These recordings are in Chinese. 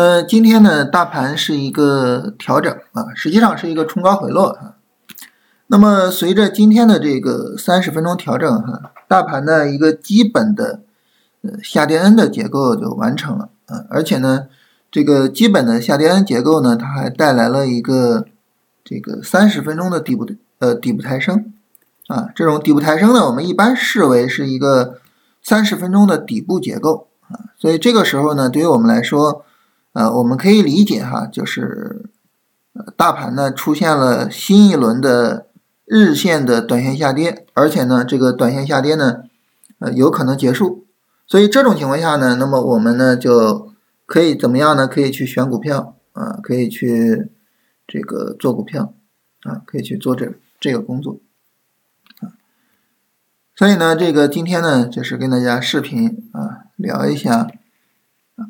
呃，今天呢，大盘是一个调整啊，实际上是一个冲高回落啊。那么随着今天的这个三十分钟调整哈，大盘的一个基本的呃下跌 N 的结构就完成了啊，而且呢，这个基本的下跌 N 结构呢，它还带来了一个这个三十分钟的底部的呃底部抬升啊，这种底部抬升呢，我们一般视为是一个三十分钟的底部结构啊，所以这个时候呢，对于我们来说，呃，我们可以理解哈，就是大盘呢出现了新一轮的。日线的短线下跌，而且呢，这个短线下跌呢，呃，有可能结束。所以这种情况下呢，那么我们呢就可以怎么样呢？可以去选股票啊，可以去这个做股票啊，可以去做这这个工作啊。所以呢，这个今天呢，就是跟大家视频啊，聊一下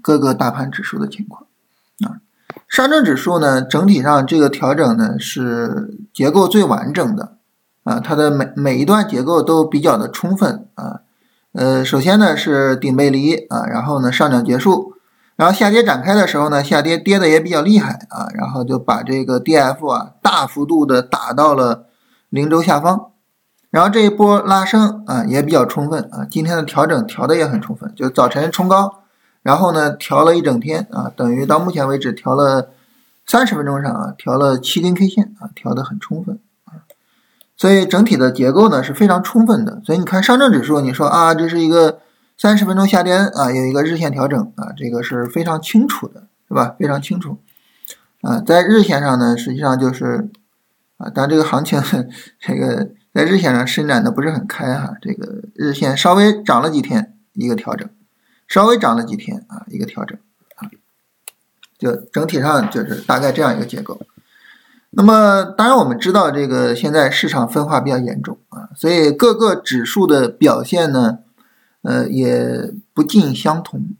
各个大盘指数的情况啊。上证指数呢，整体上这个调整呢是结构最完整的啊，它的每每一段结构都比较的充分啊。呃，首先呢是顶背离啊，然后呢上涨结束，然后下跌展开的时候呢，下跌跌的也比较厉害啊，然后就把这个 D F 啊大幅度的打到了零轴下方，然后这一波拉升啊也比较充分啊，今天的调整调的也很充分，就早晨冲高。然后呢，调了一整天啊，等于到目前为止调了三十分钟上啊，调了七根 K 线啊，调的很充分啊，所以整体的结构呢是非常充分的。所以你看上证指数，你说啊，这是一个三十分钟下跌啊，有一个日线调整啊，这个是非常清楚的，是吧？非常清楚啊，在日线上呢，实际上就是啊，但这个行情这个在日线上伸展的不是很开哈，这个日线稍微涨了几天，一个调整。稍微涨了几天啊，一个调整啊，就整体上就是大概这样一个结构。那么当然我们知道这个现在市场分化比较严重啊，所以各个指数的表现呢，呃也不尽相同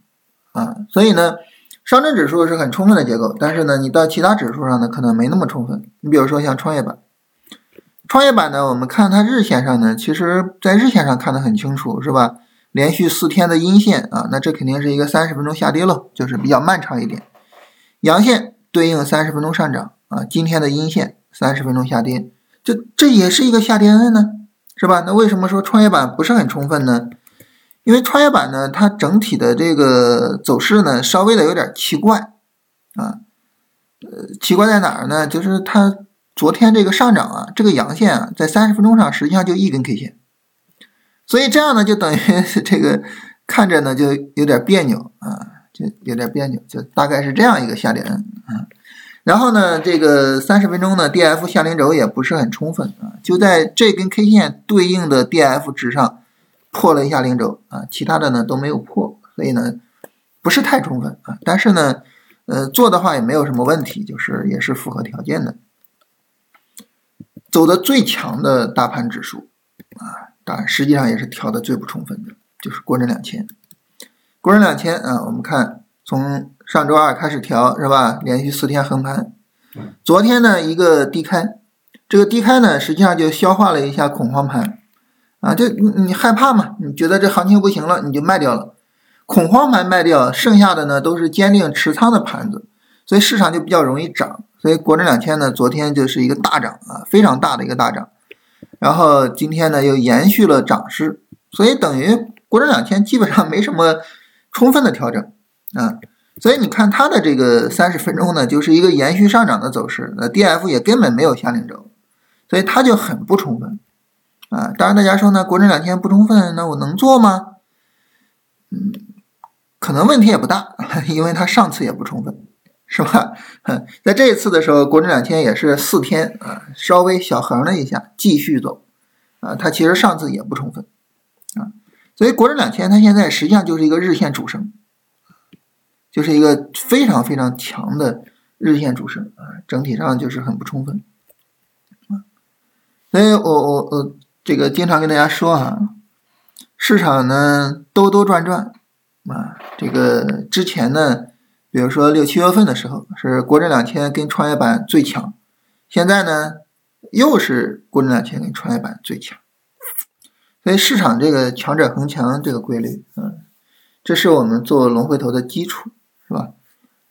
啊。所以呢，上证指数是很充分的结构，但是呢，你到其他指数上呢可能没那么充分。你比如说像创业板，创业板呢，我们看它日线上呢，其实在日线上看得很清楚，是吧？连续四天的阴线啊，那这肯定是一个三十分钟下跌了，就是比较漫长一点。阳线对应三十分钟上涨啊，今天的阴线三十分钟下跌，这这也是一个下跌 N 呢，是吧？那为什么说创业板不是很充分呢？因为创业板呢，它整体的这个走势呢，稍微的有点奇怪啊。呃，奇怪在哪儿呢？就是它昨天这个上涨啊，这个阳线啊，在三十分钟上实际上就一根 K 线。所以这样呢，就等于 这个看着呢就有点别扭啊，就有点别扭，就大概是这样一个下跌啊。然后呢，这个三十分钟呢，D F 下零轴也不是很充分啊，就在这根 K 线对应的 D F 值上破了一下零轴啊，其他的呢都没有破，所以呢不是太充分啊。但是呢，呃，做的话也没有什么问题，就是也是符合条件的。走的最强的大盘指数啊。啊，实际上也是调的最不充分的，就是国证两千。国证两千啊，我们看从上周二开始调是吧？连续四天横盘，昨天呢一个低开，这个低开呢实际上就消化了一下恐慌盘啊，就你你害怕嘛？你觉得这行情不行了，你就卖掉了，恐慌盘卖掉，剩下的呢都是坚定持仓的盘子，所以市场就比较容易涨。所以国证两千呢，昨天就是一个大涨啊，非常大的一个大涨。然后今天呢又延续了涨势，所以等于国证两千基本上没什么充分的调整啊，所以你看它的这个三十分钟呢就是一个延续上涨的走势，那 D F 也根本没有下零轴，所以它就很不充分啊。当然大家说呢国证两千不充分，那我能做吗？嗯，可能问题也不大，因为它上次也不充分。是吧？在这一次的时候，国证两千也是四天啊，稍微小横了一下，继续走啊。它其实上次也不充分啊，所以国证两千它现在实际上就是一个日线主升，就是一个非常非常强的日线主升啊，整体上就是很不充分啊。所以我我我这个经常跟大家说啊，市场呢兜兜转转啊，这个之前呢。比如说六七月份的时候是国证两千跟创业板最强，现在呢又是国证两千跟创业板最强，所以市场这个强者恒强这个规律，嗯，这是我们做龙回头的基础，是吧？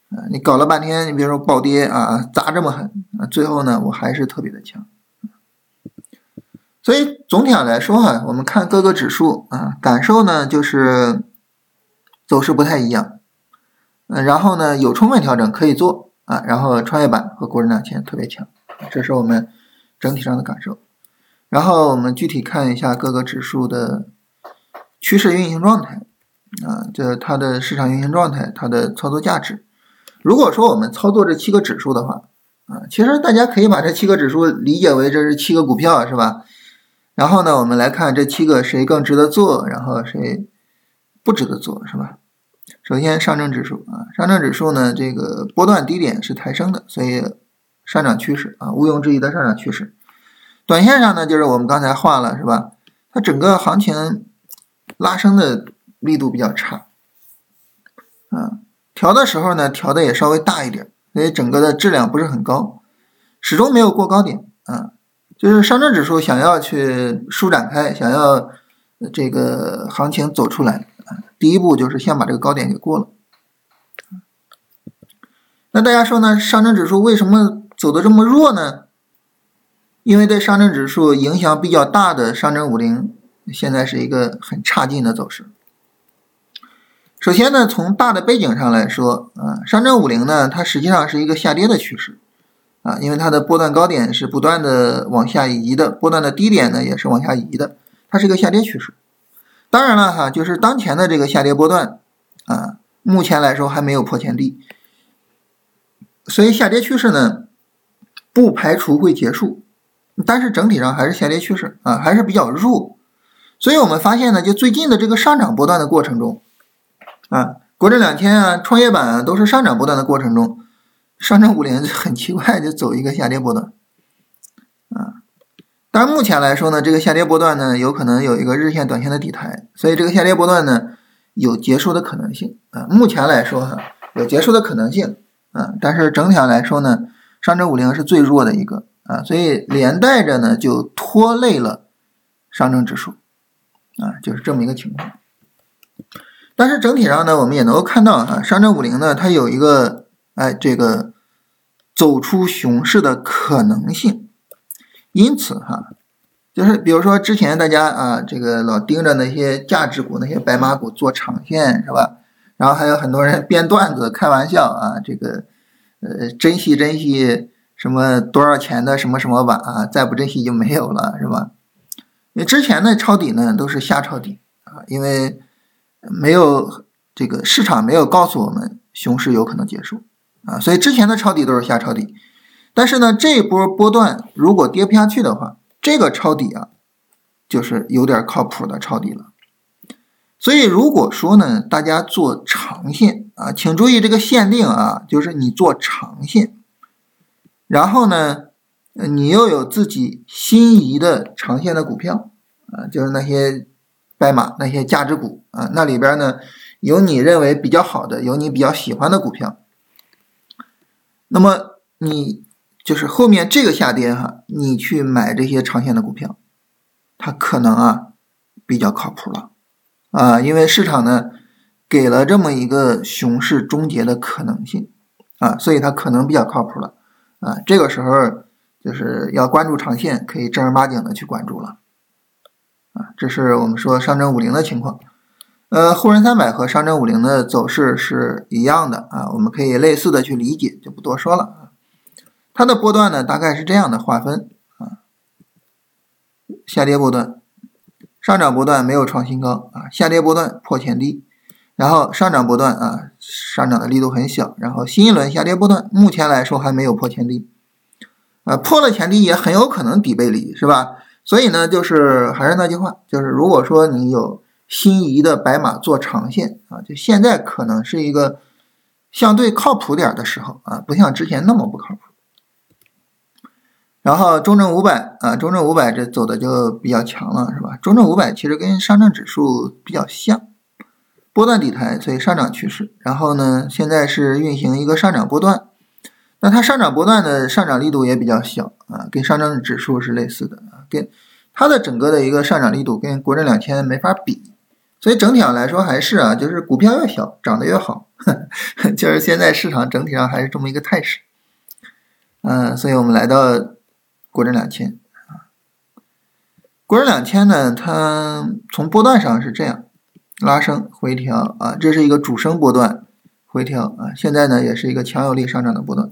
啊，你搞了半天，你比如说暴跌啊，砸这么狠啊，最后呢，我还是特别的强。所以总体上来说哈，我们看各个指数啊，感受呢就是走势不太一样。嗯，然后呢有充分调整可以做啊，然后创业板和国证两千特别强，这是我们整体上的感受。然后我们具体看一下各个指数的趋势运行状态啊，这它的市场运行状态，它的操作价值。如果说我们操作这七个指数的话啊，其实大家可以把这七个指数理解为这是七个股票，是吧？然后呢，我们来看这七个谁更值得做，然后谁不值得做，是吧？首先上证指数啊，上证指数呢，这个波段低点是抬升的，所以上涨趋势啊，毋庸置疑的上涨趋势。短线上呢，就是我们刚才画了，是吧？它整个行情拉升的力度比较差，啊，调的时候呢，调的也稍微大一点，所以整个的质量不是很高，始终没有过高点啊。就是上证指数想要去舒展开，想要这个行情走出来啊，第一步就是先把这个高点给过了。那大家说呢？上证指数为什么走的这么弱呢？因为对上证指数影响比较大的上证五零，现在是一个很差劲的走势。首先呢，从大的背景上来说啊，上证五零呢，它实际上是一个下跌的趋势。啊，因为它的波段高点是不断的往下移的，波段的低点呢也是往下移的，它是一个下跌趋势。当然了哈，就是当前的这个下跌波段啊，目前来说还没有破前低，所以下跌趋势呢不排除会结束，但是整体上还是下跌趋势啊，还是比较弱。所以我们发现呢，就最近的这个上涨波段的过程中啊，国证两千啊、创业板都是上涨波段的过程中。上证五零很奇怪，就走一个下跌波段，但目前来说呢，这个下跌波段呢，有可能有一个日线、短线的底台，所以这个下跌波段呢，有结束的可能性啊。目前来说哈，有结束的可能性啊，但是整体上来说呢，上证五零是最弱的一个啊，所以连带着呢，就拖累了上证指数啊，就是这么一个情况。但是整体上呢，我们也能够看到啊，上证五零呢，它有一个。哎，这个走出熊市的可能性，因此哈，就是比如说之前大家啊，这个老盯着那些价值股、那些白马股做长线是吧？然后还有很多人编段子开玩笑啊，这个呃，珍惜珍惜什么多少钱的什么什么吧啊，再不珍惜就没有了是吧？因为之前的抄底呢都是瞎抄底啊，因为没有这个市场没有告诉我们熊市有可能结束。啊，所以之前的抄底都是瞎抄底，但是呢，这一波波段如果跌不下去的话，这个抄底啊，就是有点靠谱的抄底了。所以如果说呢，大家做长线啊，请注意这个限定啊，就是你做长线，然后呢，你又有自己心仪的长线的股票啊，就是那些白马、那些价值股啊，那里边呢有你认为比较好的、有你比较喜欢的股票。那么你就是后面这个下跌哈，你去买这些长线的股票，它可能啊比较靠谱了啊，因为市场呢给了这么一个熊市终结的可能性啊，所以它可能比较靠谱了啊。这个时候就是要关注长线，可以正儿八经的去关注了啊。这是我们说上证五零的情况。呃，沪深三百和上证五零的走势是一样的啊，我们可以类似的去理解，就不多说了。它的波段呢，大概是这样的划分啊：下跌波段、上涨波段没有创新高啊，下跌波段破前低，然后上涨波段啊，上涨的力度很小，然后新一轮下跌波段目前来说还没有破前低啊，破了前低也很有可能底背离，是吧？所以呢，就是还是那句话，就是如果说你有。心仪的白马做长线啊，就现在可能是一个相对靠谱点的时候啊，不像之前那么不靠谱。然后中证五百啊，中证五百这走的就比较强了，是吧？中证五百其实跟上证指数比较像，波段底台，所以上涨趋势。然后呢，现在是运行一个上涨波段，那它上涨波段的上涨力度也比较小啊，跟上证指数是类似的啊，跟它的整个的一个上涨力度跟国证两千没法比。所以整体上来说还是啊，就是股票越小涨得越好 就是现在市场整体上还是这么一个态势。嗯，所以我们来到国证两千啊，国证两千呢，它从波段上是这样拉升回调啊，这是一个主升波段回调啊，现在呢也是一个强有力上涨的波段。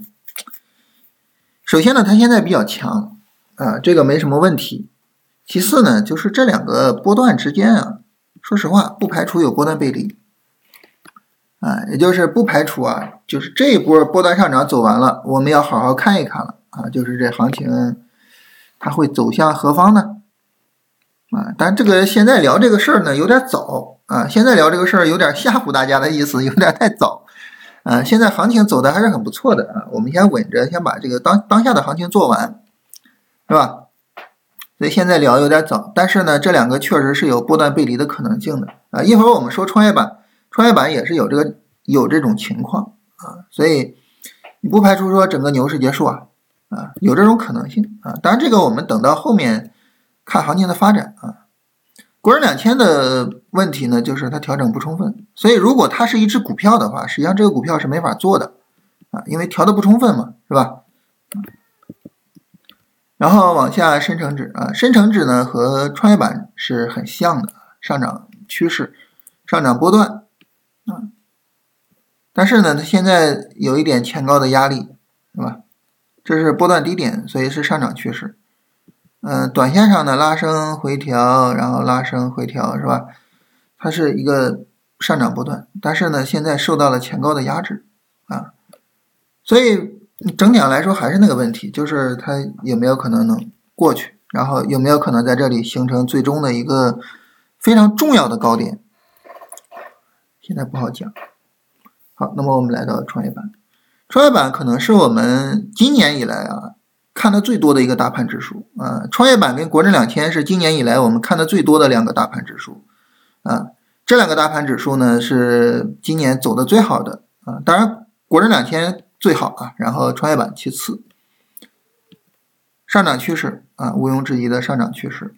首先呢，它现在比较强啊，这个没什么问题。其次呢，就是这两个波段之间啊，说实话不排除有波段背离啊，也就是不排除啊。就是这一波波段上涨走完了，我们要好好看一看了啊！就是这行情它会走向何方呢？啊，但这个现在聊这个事儿呢有点早啊，现在聊这个事儿有点吓唬大家的意思，有点太早啊。现在行情走的还是很不错的啊，我们先稳着，先把这个当当下的行情做完，是吧？所以现在聊有点早，但是呢，这两个确实是有波段背离的可能性的啊。一会儿我们说创业板，创业板也是有这个有这种情况。啊，所以你不排除说整个牛市结束啊，啊，有这种可能性啊。当然，这个我们等到后面看行情的发展啊。国证两千的问题呢，就是它调整不充分，所以如果它是一只股票的话，实际上这个股票是没法做的啊，因为调的不充分嘛，是吧？然后往下深成指啊，深成指呢和创业板是很像的，上涨趋势，上涨波段啊。但是呢，它现在有一点前高的压力，是吧？这是波段低点，所以是上涨趋势。嗯，短线上的拉升回调，然后拉升回调，是吧？它是一个上涨波段，但是呢，现在受到了前高的压制啊，所以整体上来说还是那个问题，就是它有没有可能能过去，然后有没有可能在这里形成最终的一个非常重要的高点？现在不好讲。好，那么我们来到创业板，创业板可能是我们今年以来啊看的最多的一个大盘指数啊。创业板跟国证两千是今年以来我们看的最多的两个大盘指数啊。这两个大盘指数呢是今年走的最好的啊。当然，国证两千最好啊，然后创业板其次，上涨趋势啊，毋庸置疑的上涨趋势，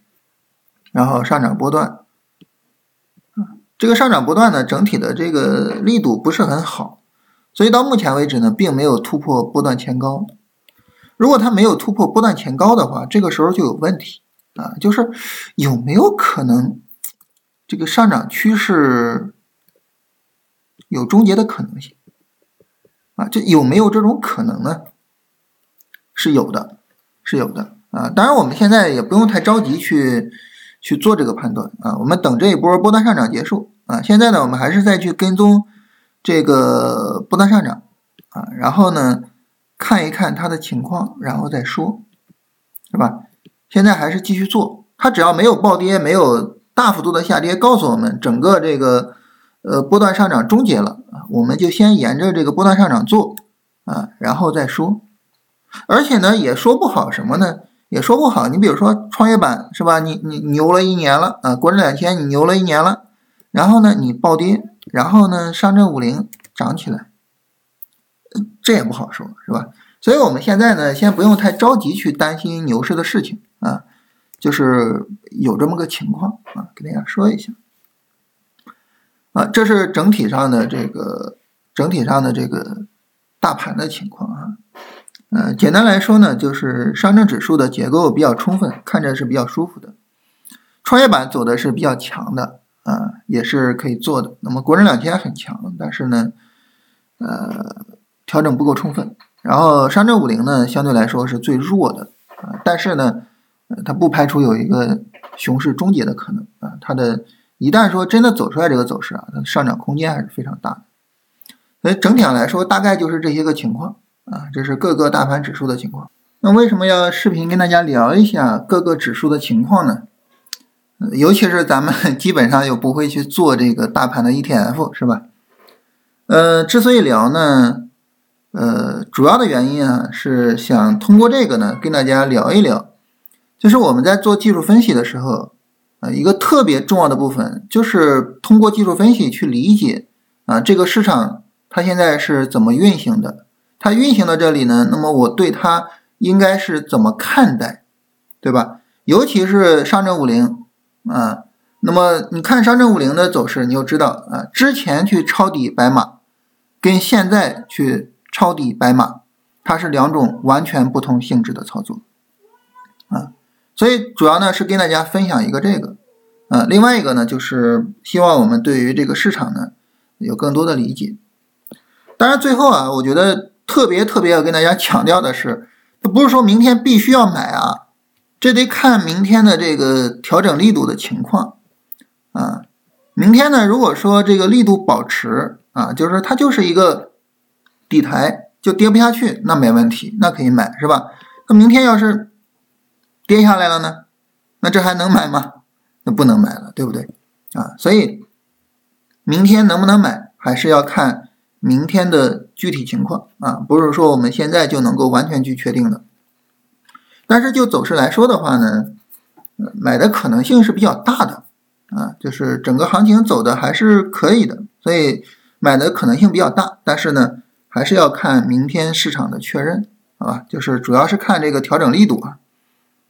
然后上涨波段。这个上涨波段呢，整体的这个力度不是很好，所以到目前为止呢，并没有突破波段前高。如果它没有突破波段前高的话，这个时候就有问题啊，就是有没有可能这个上涨趋势有终结的可能性啊？这有没有这种可能呢？是有的，是有的啊。当然，我们现在也不用太着急去。去做这个判断啊，我们等这一波波段上涨结束啊。现在呢，我们还是再去跟踪这个波段上涨啊，然后呢看一看它的情况，然后再说，是吧？现在还是继续做，它只要没有暴跌，没有大幅度的下跌，告诉我们整个这个呃波段上涨终结了啊，我们就先沿着这个波段上涨做啊，然后再说。而且呢，也说不好什么呢？也说不好，你比如说创业板是吧？你你牛了一年了啊，国证两千你牛了一年了，然后呢你暴跌，然后呢上证五零涨起来，这也不好说，是吧？所以我们现在呢，先不用太着急去担心牛市的事情啊，就是有这么个情况啊，给大家说一下啊，这是整体上的这个整体上的这个大盘的情况啊。呃，简单来说呢，就是上证指数的结构比较充分，看着是比较舒服的。创业板走的是比较强的，啊，也是可以做的。那么国证两千很强，但是呢，呃，调整不够充分。然后上证五零呢，相对来说是最弱的，啊，但是呢，它不排除有一个熊市终结的可能，啊，它的一旦说真的走出来这个走势啊，它的上涨空间还是非常大的。所以整体上来说，大概就是这些个情况。啊，这是各个大盘指数的情况。那为什么要视频跟大家聊一下各个指数的情况呢？尤其是咱们 基本上又不会去做这个大盘的 ETF，是吧？呃，之所以聊呢，呃，主要的原因啊，是想通过这个呢，跟大家聊一聊，就是我们在做技术分析的时候，啊，一个特别重要的部分，就是通过技术分析去理解啊，这个市场它现在是怎么运行的。它运行到这里呢，那么我对它应该是怎么看待，对吧？尤其是上证五零啊，那么你看上证五零的走势，你就知道啊，之前去抄底白马跟现在去抄底白马，它是两种完全不同性质的操作啊。所以主要呢是跟大家分享一个这个，啊，另外一个呢就是希望我们对于这个市场呢有更多的理解。当然最后啊，我觉得特别特别要跟大家强调的是，它不是说明天必须要买啊，这得看明天的这个调整力度的情况啊。明天呢，如果说这个力度保持啊，就是它就是一个底台，就跌不下去，那没问题，那可以买，是吧？那明天要是跌下来了呢？那这还能买吗？那不能买了，对不对？啊，所以明天能不能买，还是要看明天的具体情况啊，不是说我们现在就能够完全去确定的。但是就走势来说的话呢，买的可能性是比较大的啊，就是整个行情走的还是可以的，所以买的可能性比较大。但是呢，还是要看明天市场的确认，好吧？就是主要是看这个调整力度啊。